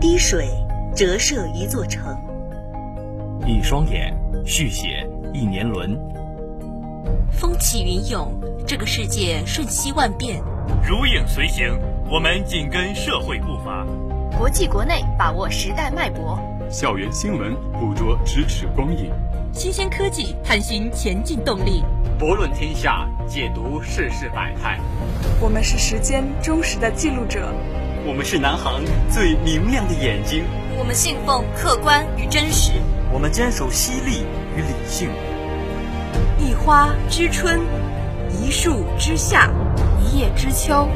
滴水折射一座城，一双眼续写一年轮。风起云涌，这个世界瞬息万变。如影随形，我们紧跟社会步伐。国际国内，把握时代脉搏。校园新闻，捕捉咫尺光影。新鲜科技，探寻前进动力。博论天下，解读世事百态。我们是时间忠实的记录者，我们是南航最明亮的眼睛。我们信奉客观与真实，我们坚守犀利与理性。一花知春，一树知夏，一叶知秋，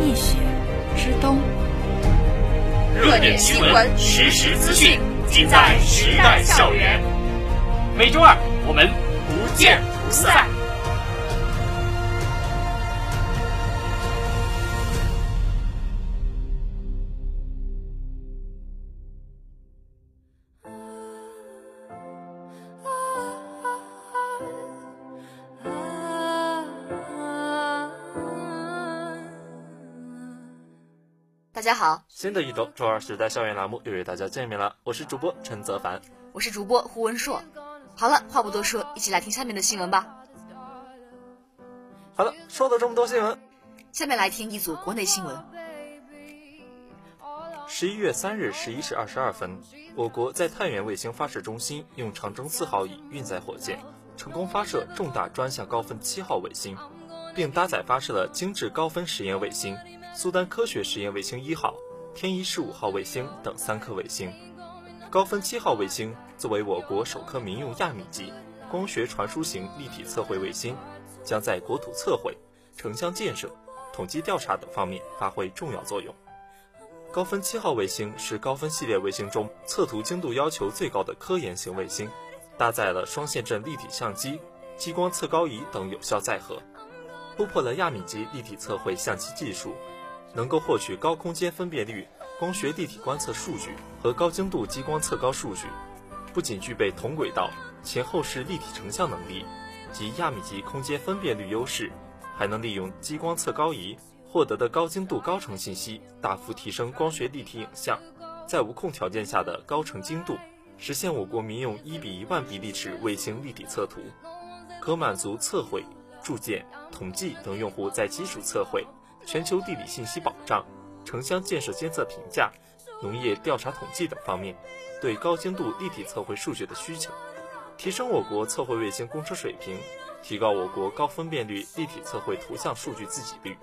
一雪知冬。热点新闻，实时资讯，尽在时代校园。每周二，我们不见不散。大家好，新的一周周二时代校园栏目又与大家见面了，我是主播陈泽凡，我是主播胡文硕。好了，话不多说，一起来听下面的新闻吧。好了，说了这么多新闻，下面来听一组国内新闻。十一月三日十一时二十二分，我国在太原卫星发射中心用长征四号乙运载火箭成功发射重大专项高分七号卫星，并搭载发射了精致高分实验卫星。苏丹科学实验卫星一号、天仪十五号卫星等三颗卫星，高分七号卫星作为我国首颗民用亚米级光学传输型立体测绘卫星，将在国土测绘、城乡建设、统计调查等方面发挥重要作用。高分七号卫星是高分系列卫星中测图精度要求最高的科研型卫星，搭载了双线阵立体相机、激光测高仪等有效载荷，突破了亚米级立体测绘相机技术。能够获取高空间分辨率光学立体观测数据和高精度激光测高数据，不仅具备同轨道前后视立体成像能力及亚米级空间分辨率优势，还能利用激光测高仪获得的高精度高程信息，大幅提升光学立体影像在无控条件下的高程精度，实现我国民用一比一万比例尺卫星立体测图，可满足测绘、铸件、统计等用户在基础测绘。全球地理信息保障、城乡建设监测评价、农业调查统计等方面对高精度立体测绘数据的需求，提升我国测绘卫星工程水平，提高我国高分辨率立体测绘图像数据自给率。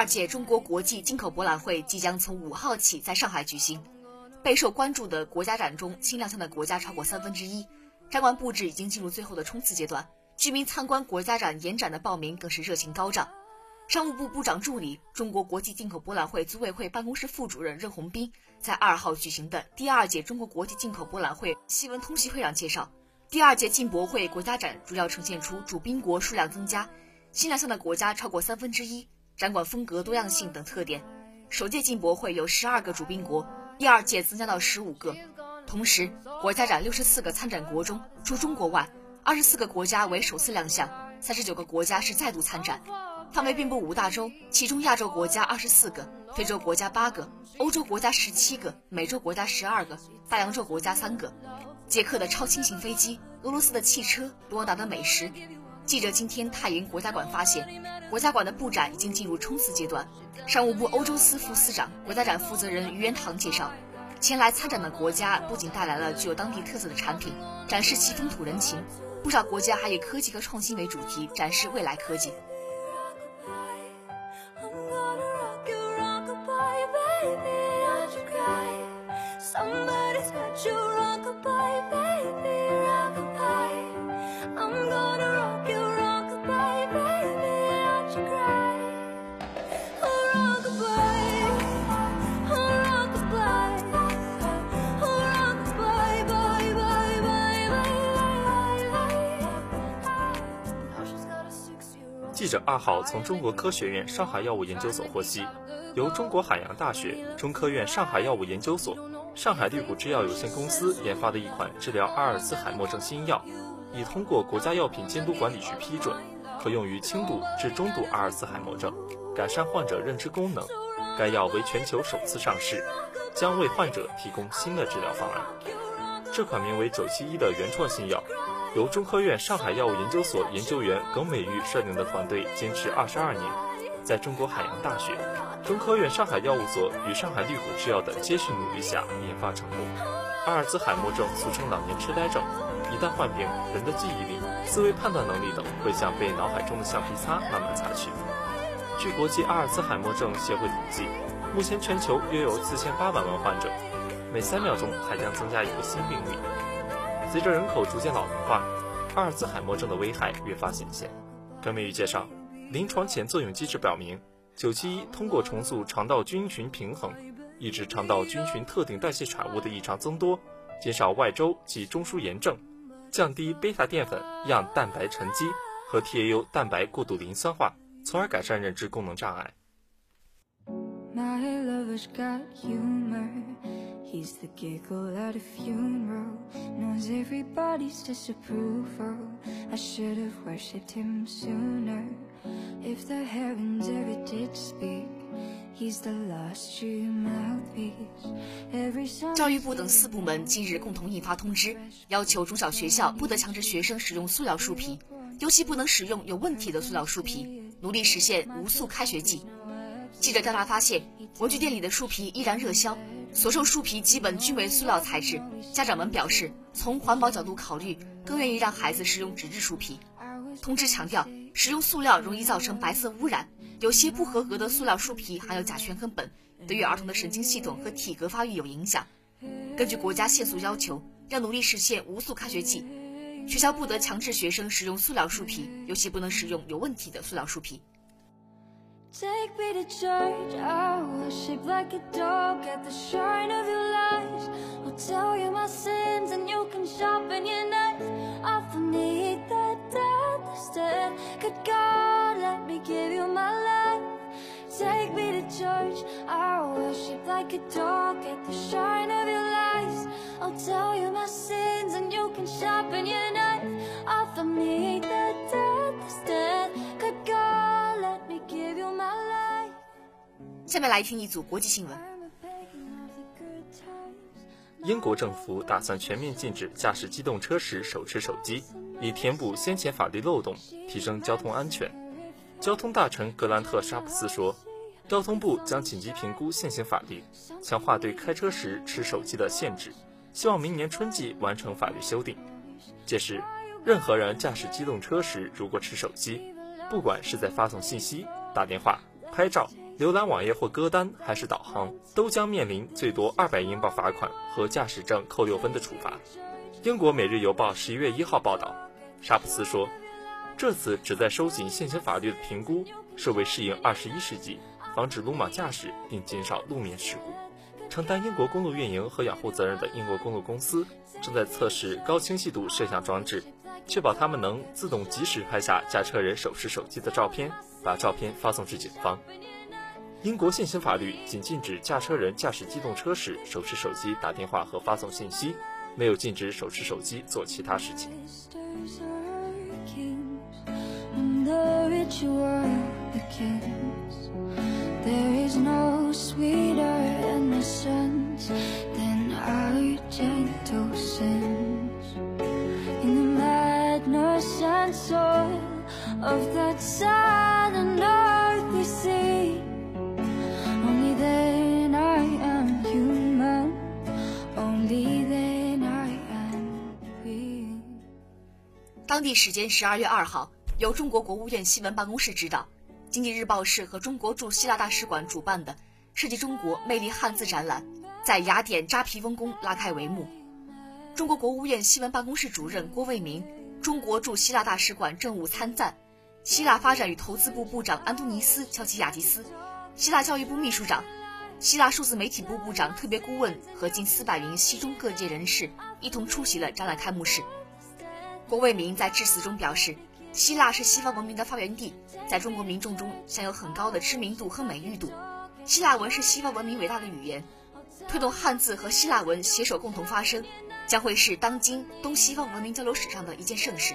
二届中国国际进口博览会即将从五号起在上海举行。备受关注的国家展中，新亮相的国家超过三分之一，展馆布置已经进入最后的冲刺阶段。居民参观国家展延展的报名更是热情高涨。商务部部长助理、中国国际进口博览会组委会办公室副主任任宏斌在二号举行的第二届中国国际进口博览会新闻通讯会上介绍，第二届进博会国家展主要呈现出主宾国数量增加，新亮相的国家超过三分之一。展馆风格多样性等特点，首届进博会有十二个主宾国，第二届增加到十五个。同时，国家展六十四个参展国中，除中国外，二十四个国家为首次亮相，三十九个国家是再度参展。范围遍布五大洲，其中亚洲国家二十四个，非洲国家八个，欧洲国家十七个，美洲国家十二个，大洋洲国家三个。捷克的超轻型飞机，俄罗斯的汽车，卢旺达的美食。记者今天太原国家馆发现，国家馆的布展已经进入冲刺阶段。商务部欧洲司副司长、国家展负责人于元堂介绍，前来参展的国家不仅带来了具有当地特色的产品，展示其风土人情，不少国家还以科技和创新为主题，展示未来科技。Somebody's got you rock a bye bye 者二号从中国科学院上海药物研究所获悉，由中国海洋大学、中科院上海药物研究所、上海绿谷制药有限公司研发的一款治疗阿尔茨海默症新药，已通过国家药品监督管理局批准，可用于轻度至中度阿尔茨海默症，改善患者认知功能。该药为全球首次上市，将为患者提供新的治疗方案。这款名为九七一的原创新药。由中科院上海药物研究所研究员耿美玉率领的团队坚持二十二年，在中国海洋大学、中科院上海药物所与上海绿谷制药的接续努力下研发成功。阿尔兹海默症俗称老年痴呆症，一旦患病，人的记忆力、思维判断能力等会像被脑海中的橡皮擦慢慢擦去。据国际阿尔兹海默症协会统计，目前全球约有四千八百万患者，每三秒钟还将增加一个新病例。随着人口逐渐老龄化，阿尔兹海默症的危害越发显现。耿美玉介绍，临床前作用机制表明，九七一通过重塑肠道菌群平衡，抑制肠道菌群特定代谢产物的异常增多，减少外周及中枢炎症，降低贝塔淀粉样蛋白沉积和 TAU 蛋白过度磷酸化，从而改善认知功能障碍。He's the giggle at a funeral, knows everybody's disapproval. I should have worshipped him sooner. If the heavens ever did speak, he's the last true mouthpiece. 教育部等四部门近日共同印发通知，要求中小学校不得强制学生使用塑料树皮，尤其不能使用有问题的塑料树皮，努力实现无塑开学季。记者调查发现，文具店里的树皮依然热销。所售树皮基本均为塑料材质，家长们表示，从环保角度考虑，更愿意让孩子使用纸质树皮。通知强调，使用塑料容易造成白色污染，有些不合格的塑料树皮含有甲醛和苯，对于儿童的神经系统和体格发育有影响。根据国家限塑要求，要努力实现无塑开学季，学校不得强制学生使用塑料树皮，尤其不能使用有问题的塑料树皮。Take me to church, I worship like a dog at the shrine of your lies I'll tell you my sins and you can sharpen your knife Offer me that death instead Good God, let me give you my life? Take me to church, I worship like a dog at the shrine of your lies I'll tell you my sins and you can sharpen your knife Offer me that death instead 下面来听一组国际新闻。英国政府打算全面禁止驾驶机动车时手持手机，以填补先前法律漏洞，提升交通安全。交通大臣格兰特·沙普斯说：“交通部将紧急评估现行法律，强化对开车时持手机的限制，希望明年春季完成法律修订。届时，任何人驾驶机动车时如果持手机，不管是在发送信息、打电话、拍照。”浏览网页或歌单还是导航，都将面临最多二百英镑罚款和驾驶证扣六分的处罚。英国《每日邮报》十一月一号报道，沙普斯说，这次旨在收紧现行法律的评估，是为适应二十一世纪，防止鲁莽驾驶并减少路面事故。承担英国公路运营和养护责任的英国公路公司正在测试高清晰度摄像装置，确保他们能自动及时拍下驾车人手持手机的照片，把照片发送至警方。英国现行法律仅禁止驾车人驾驶机动车时手持手机打电话和发送信息，没有禁止手持手机做其他事情。当地时间十二月二号，由中国国务院新闻办公室指导，经济日报社和中国驻希腊大使馆主办的设计中国魅力汉字展览，在雅典扎皮翁宫拉开帷幕。中国国务院新闻办公室主任郭卫民、中国驻希腊大使馆政务参赞、希腊发展与投资部部长安东尼斯·乔奇亚迪斯、希腊教育部秘书长、希腊数字媒体部部长特别顾问和近四百名西中各界人士一同出席了展览开幕式。郭卫民在致辞中表示，希腊是西方文明的发源地，在中国民众中享有很高的知名度和美誉度。希腊文是西方文明伟大的语言，推动汉字和希腊文携手共同发声，将会是当今东西方文明交流史上的一件盛事。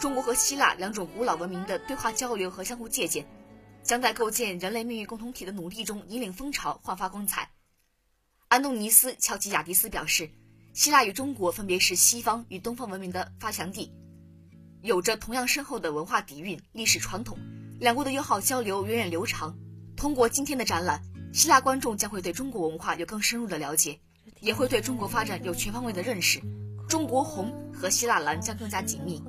中国和希腊两种古老文明的对话交流和相互借鉴，将在构建人类命运共同体的努力中引领风潮，焕发光彩。安东尼斯·乔吉亚迪斯表示。希腊与中国分别是西方与东方文明的发祥地，有着同样深厚的文化底蕴、历史传统，两国的友好交流源远流长。通过今天的展览，希腊观众将会对中国文化有更深入的了解，也会对中国发展有全方位的认识。中国红和希腊蓝将更加紧密。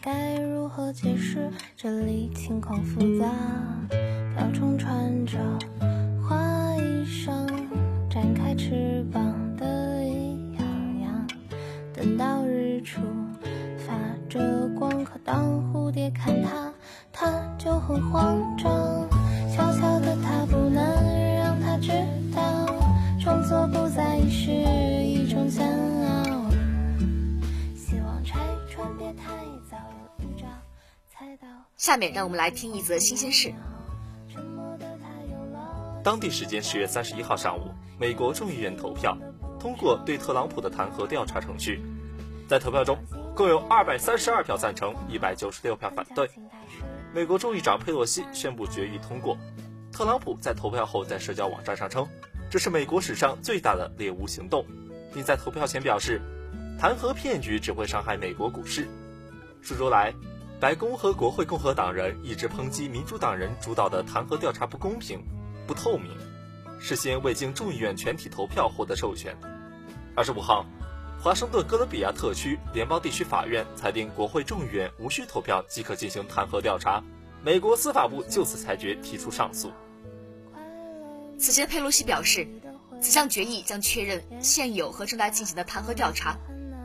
该如何解释？这里情况复杂。瓢虫穿着花衣裳，展开翅膀得意洋洋。等到日出发着光，可当蝴蝶看它，它就很慌张。小小的它不能让它知道，创作不再是一种煎熬。下面让我们来听一则新鲜事。当地时间十月三十一号上午，美国众议院投票通过对特朗普的弹劾调查程序。在投票中，共有二百三十二票赞成，一百九十六票反对。美国众议长佩洛西宣布决议通过。特朗普在投票后在社交网站上称，这是美国史上最大的猎巫行动，并在投票前表示，弹劾骗局只会伤害美国股市。数周来。白宫和国会共和党人一直抨击民主党人主导的弹劾调查不公平、不透明，事先未经众议院全体投票获得授权。二十五号，华盛顿哥伦比亚特区联邦地区法院裁定国会众议院无需投票即可进行弹劾调查。美国司法部就此裁决提出上诉。此前，佩洛西表示，此项决议将确认现有和正在进行的弹劾调查，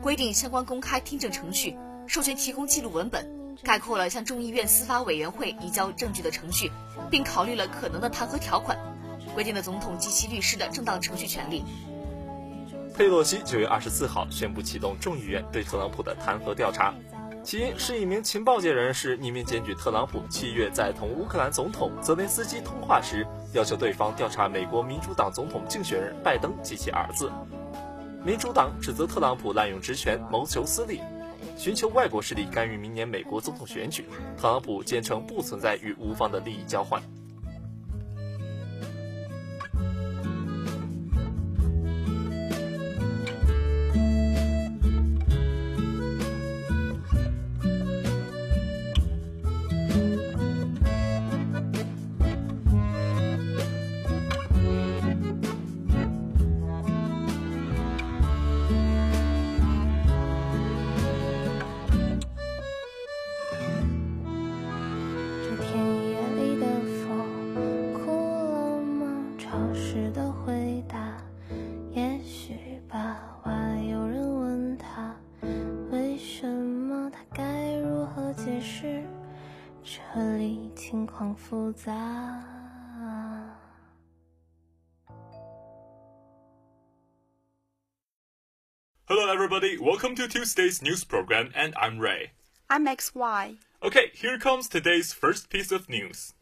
规定相关公开听证程序，授权提供记录文本。概括了向众议院司法委员会移交证据的程序，并考虑了可能的弹劾条款，规定了总统及其律师的正当程序权利。佩洛西九月二十四号宣布启动众议院对特朗普的弹劾调查，起因是一名情报界人士匿名检举特朗普七月在同乌克兰总统泽连斯基通话时，要求对方调查美国民主党总统竞选人拜登及其儿子。民主党指责特朗普滥用职权谋求私利。寻求外国势力干预明年美国总统选举，特朗普坚称不存在与乌方的利益交换。杂。Hello, everybody. Welcome to Tuesday's news program, and I'm Ray. I'm XY. Okay, here comes today's first piece of news.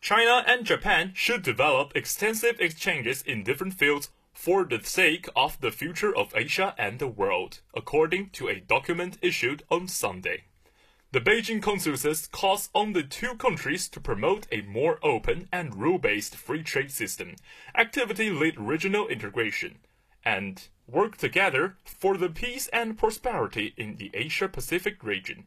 China and Japan should develop extensive exchanges in different fields for the sake of the future of Asia and the world, according to a document issued on Sunday. The Beijing consensus calls on the two countries to promote a more open and rule-based free trade system, actively lead regional integration, and work together for the peace and prosperity in the Asia-Pacific region.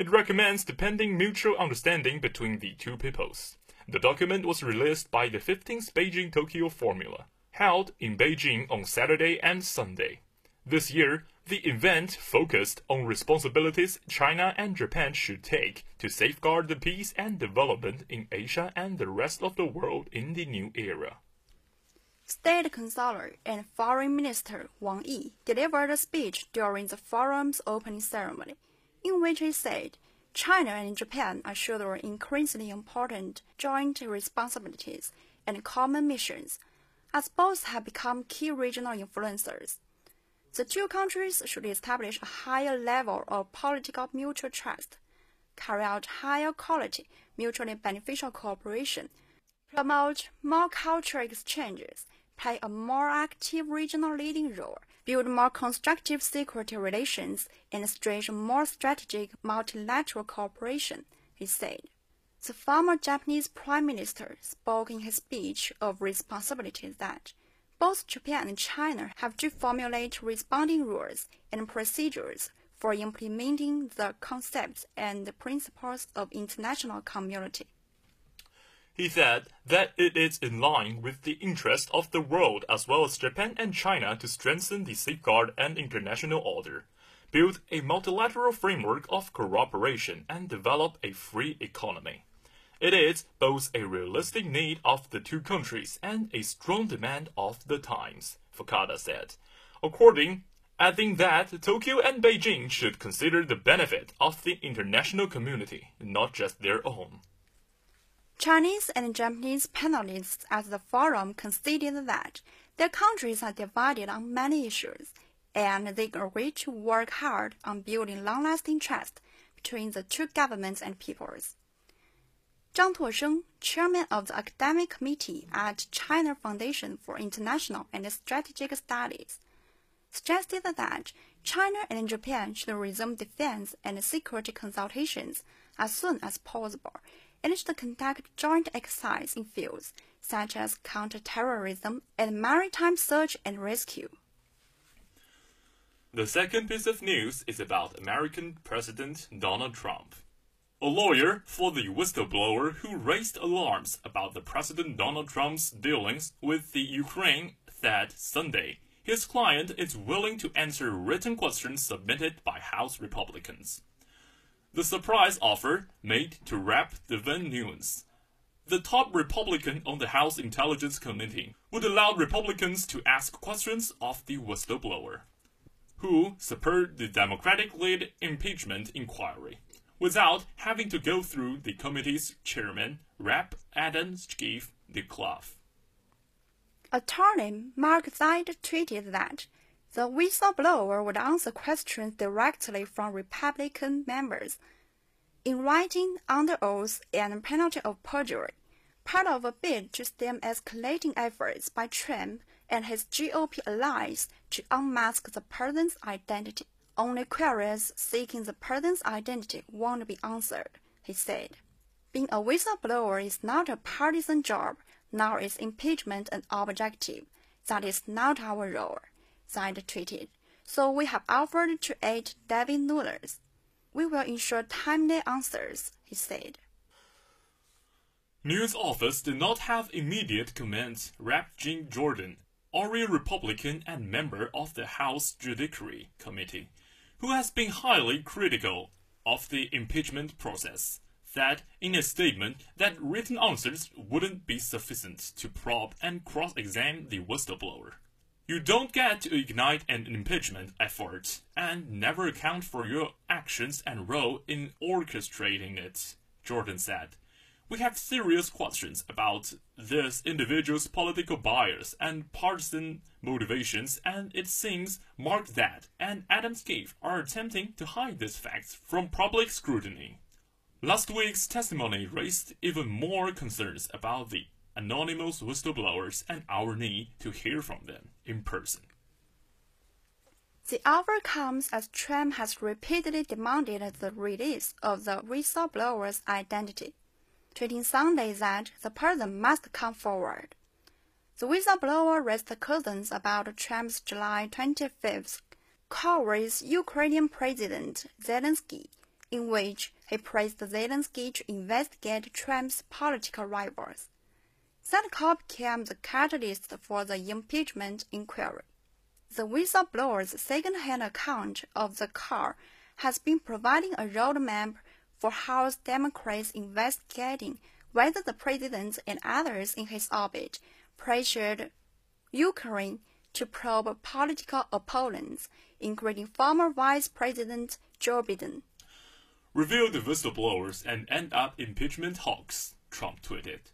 It recommends depending mutual understanding between the two peoples. The document was released by the 15th Beijing Tokyo Formula, held in Beijing on Saturday and Sunday. This year, the event focused on responsibilities China and Japan should take to safeguard the peace and development in Asia and the rest of the world in the new era. State Councilor and Foreign Minister Wang Yi delivered a speech during the forum's opening ceremony, in which he said China and Japan are shouldering increasingly important joint responsibilities and common missions as both have become key regional influencers. The two countries should establish a higher level of political mutual trust, carry out higher quality, mutually beneficial cooperation, promote more cultural exchanges, play a more active regional leading role, build more constructive security relations, and stretch more strategic multilateral cooperation, he said. The former Japanese Prime Minister spoke in his speech of responsibility that both Japan and China have to formulate responding rules and procedures for implementing the concepts and principles of international community. He said that it is in line with the interest of the world as well as Japan and China to strengthen the safeguard and international order, build a multilateral framework of cooperation, and develop a free economy. It is both a realistic need of the two countries and a strong demand of the times, Fukada said. According, adding that Tokyo and Beijing should consider the benefit of the international community, not just their own. Chinese and Japanese panelists at the forum conceded that their countries are divided on many issues, and they agreed to work hard on building long-lasting trust between the two governments and peoples. Zhang Tuosheng, chairman of the academic committee at China Foundation for International and Strategic Studies, suggested that China and Japan should resume defense and security consultations as soon as possible and should conduct joint exercises in fields such as counterterrorism and maritime search and rescue. The second piece of news is about American President Donald Trump. A lawyer for the whistleblower who raised alarms about the President Donald Trump's dealings with the Ukraine said Sunday his client is willing to answer written questions submitted by House Republicans. The surprise offer made to Rep. Devin Nunes, the top Republican on the House Intelligence Committee, would allow Republicans to ask questions of the whistleblower, who spurred the Democratic-led impeachment inquiry, without having to go through the committee's chairman, Rep. Adam Schiff DeClough. Attorney Mark Zaid tweeted that the whistleblower would answer questions directly from Republican members in writing under oath and penalty of perjury, part of a bid to stem escalating efforts by Trump and his GOP allies to unmask the president's identity. Only queries seeking the person's identity won't be answered, he said. Being a whistleblower is not a partisan job, nor is impeachment an objective. That is not our role. Zaid tweeted. So we have offered to aid David Nunes. We will ensure timely answers, he said. News office did not have immediate comments. Rep. Jim Jordan, a Republican and member of the House Judiciary Committee, who has been highly critical of the impeachment process, said in a statement that written answers wouldn't be sufficient to probe and cross-examine the whistleblower. You don't get to ignite an impeachment effort and never account for your actions and role in orchestrating it, Jordan said. We have serious questions about this individual's political bias and partisan motivations, and it seems Mark Zaid and Adam Schiff are attempting to hide these facts from public scrutiny. Last week's testimony raised even more concerns about the anonymous whistleblowers and our need to hear from them in person. The offer comes as Trump has repeatedly demanded the release of the whistleblower's identity, tweeting Sunday that the person must come forward. The whistleblower raised concerns about Trump's July 25th call with Ukrainian President Zelensky, in which he praised Zelensky to investigate Trump's political rivals. That call became the catalyst for the impeachment inquiry. The whistleblower's second-hand account of the call has been providing a roadmap for House Democrats investigating whether the president and others in his orbit pressured Ukraine to probe political opponents, including former Vice President Joe Biden. Reveal the whistleblowers and end up impeachment hawks, Trump tweeted.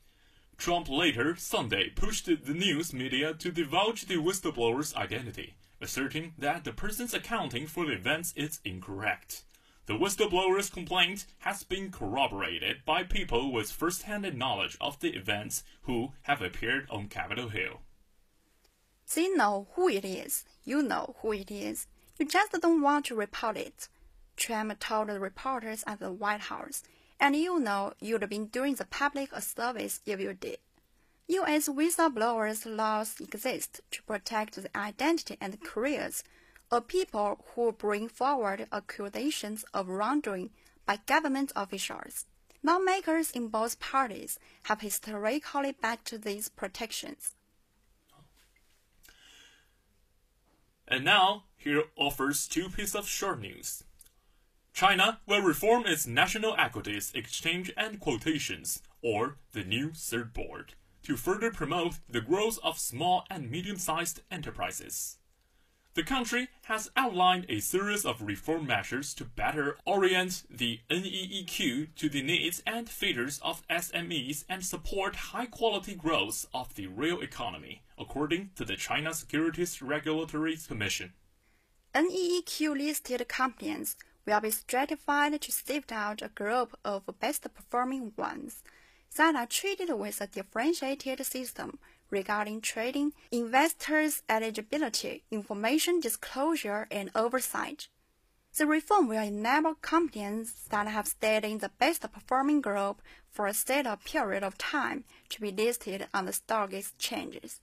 Trump later Sunday pushed the news media to divulge the whistleblower's identity, asserting that the person's accounting for the events is incorrect. The whistleblower's complaint has been corroborated by people with first-hand knowledge of the events who have appeared on Capitol Hill. They know who it is. You know who it is. You just don't want to report it. Trump told the reporters at the White House, and you know you'd been doing the public a service if you did. U.S. whistleblowers laws exist to protect the identity and careers of people who bring forward accusations of wrongdoing by government officials. Lawmakers in both parties have historically backed these protections. And now, here offers two pieces of short news. China will reform its National Equities Exchange and Quotations, or the new third board, to further promote the growth of small and medium-sized enterprises. The country has outlined a series of reform measures to better orient the NEEQ to the needs and features of SMEs and support high quality growth of the real economy, according to the China Securities Regulatory Commission. NEEQ listed companies will be stratified to sift out a group of best performing ones that are treated with a differentiated system regarding trading, investors' eligibility, information disclosure, and oversight. The reform will enable companies that have stayed in the best performing group for a set period of time to be listed on the stock exchanges,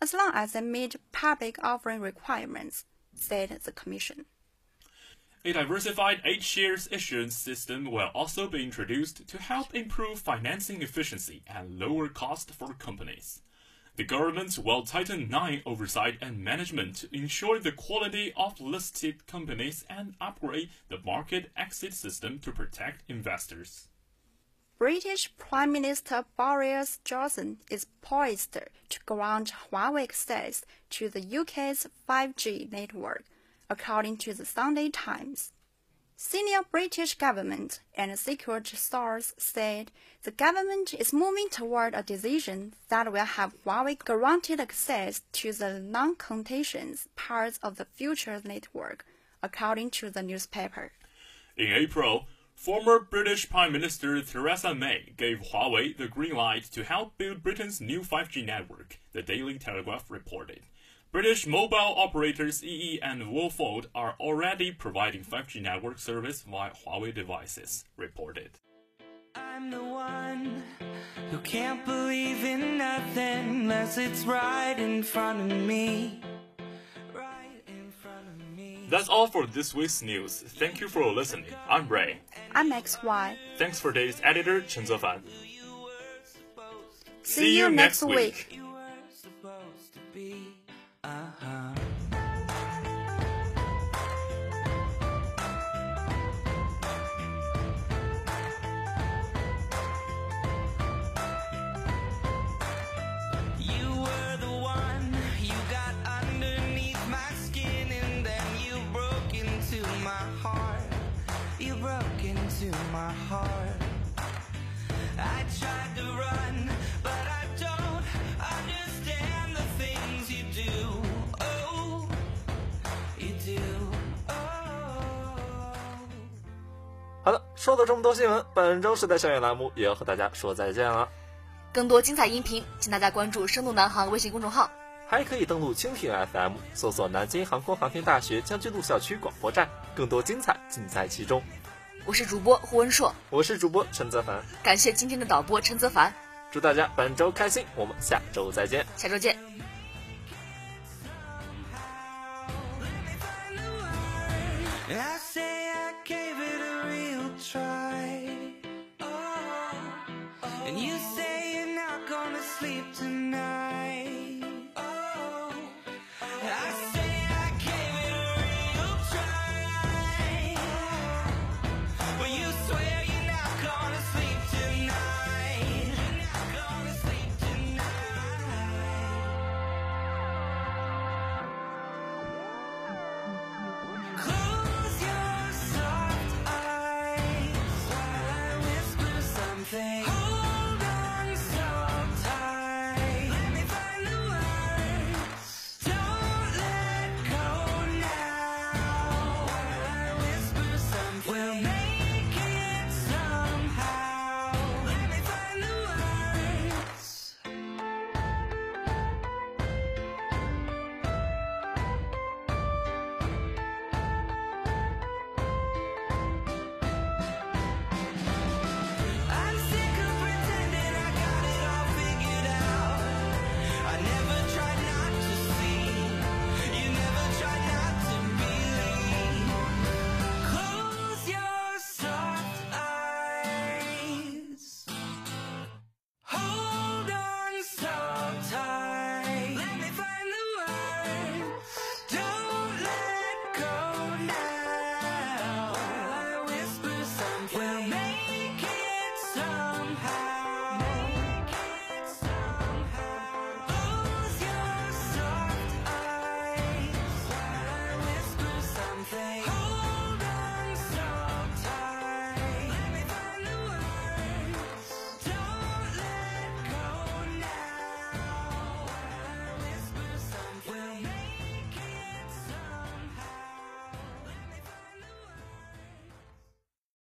as long as they meet public offering requirements, said the Commission. A diversified H shares issuance system will also be introduced to help improve financing efficiency and lower cost for companies. The government will tighten nine oversight and management to ensure the quality of listed companies and upgrade the market exit system to protect investors. British Prime Minister Boris Johnson is poised to grant Huawei access to the UK's 5G network, according to the Sunday Times. Senior British government and secret source said the government is moving toward a decision that will have Huawei granted access to the non-contentious parts of the future network, according to the newspaper. In April, former British Prime Minister Theresa May gave Huawei the green light to help build Britain's new 5G network, the Daily Telegraph reported. British mobile operators EE and Vodafone are already providing 5G network service via Huawei devices, reported. I'm the one who can't believe in nothing unless it's right in front of me. Right front of me. That's all for this week's news. Thank you for listening. I'm Ray. I'm XY. Thanks for today's editor, Chen Zefan. See you next week. My heart. I tried to run, but I don't understand the things you do. Oh, you do. Oh. 好的，说了这么多新闻，本周时代校园栏目也要和大家说再见了。更多精彩音频，请大家关注“深度南航”微信公众号。还可以登录蜻蜓 FM，搜索南京航空航天大学将军路校区广播站，更多精彩尽在其中。我是主播胡文硕，我是主播陈泽凡，感谢今天的导播陈泽凡，祝大家本周开心，我们下周再见。下周见。I say I gave it a real try.